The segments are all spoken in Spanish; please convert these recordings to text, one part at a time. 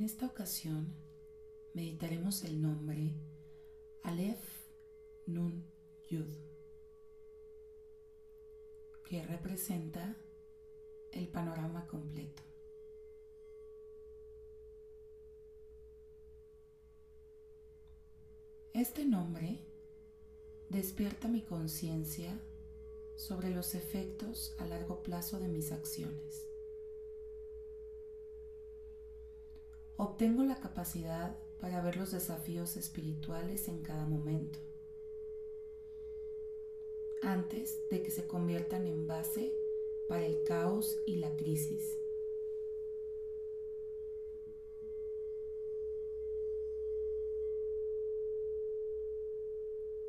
En esta ocasión meditaremos el nombre Aleph Nun Yud, que representa el panorama completo. Este nombre despierta mi conciencia sobre los efectos a largo plazo de mis acciones. Obtengo la capacidad para ver los desafíos espirituales en cada momento, antes de que se conviertan en base para el caos y la crisis.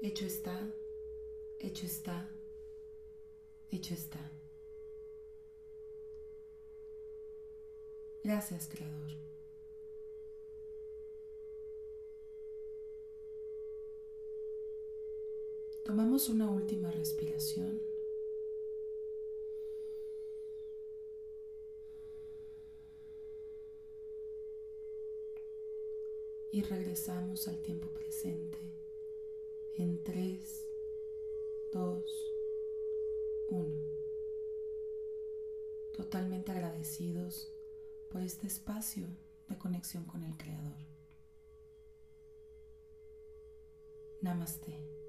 Hecho está, hecho está, hecho está. Gracias, Creador. Tomamos una última respiración. Y regresamos al tiempo presente en 3, 2, 1. Totalmente agradecidos por este espacio de conexión con el Creador. Namaste.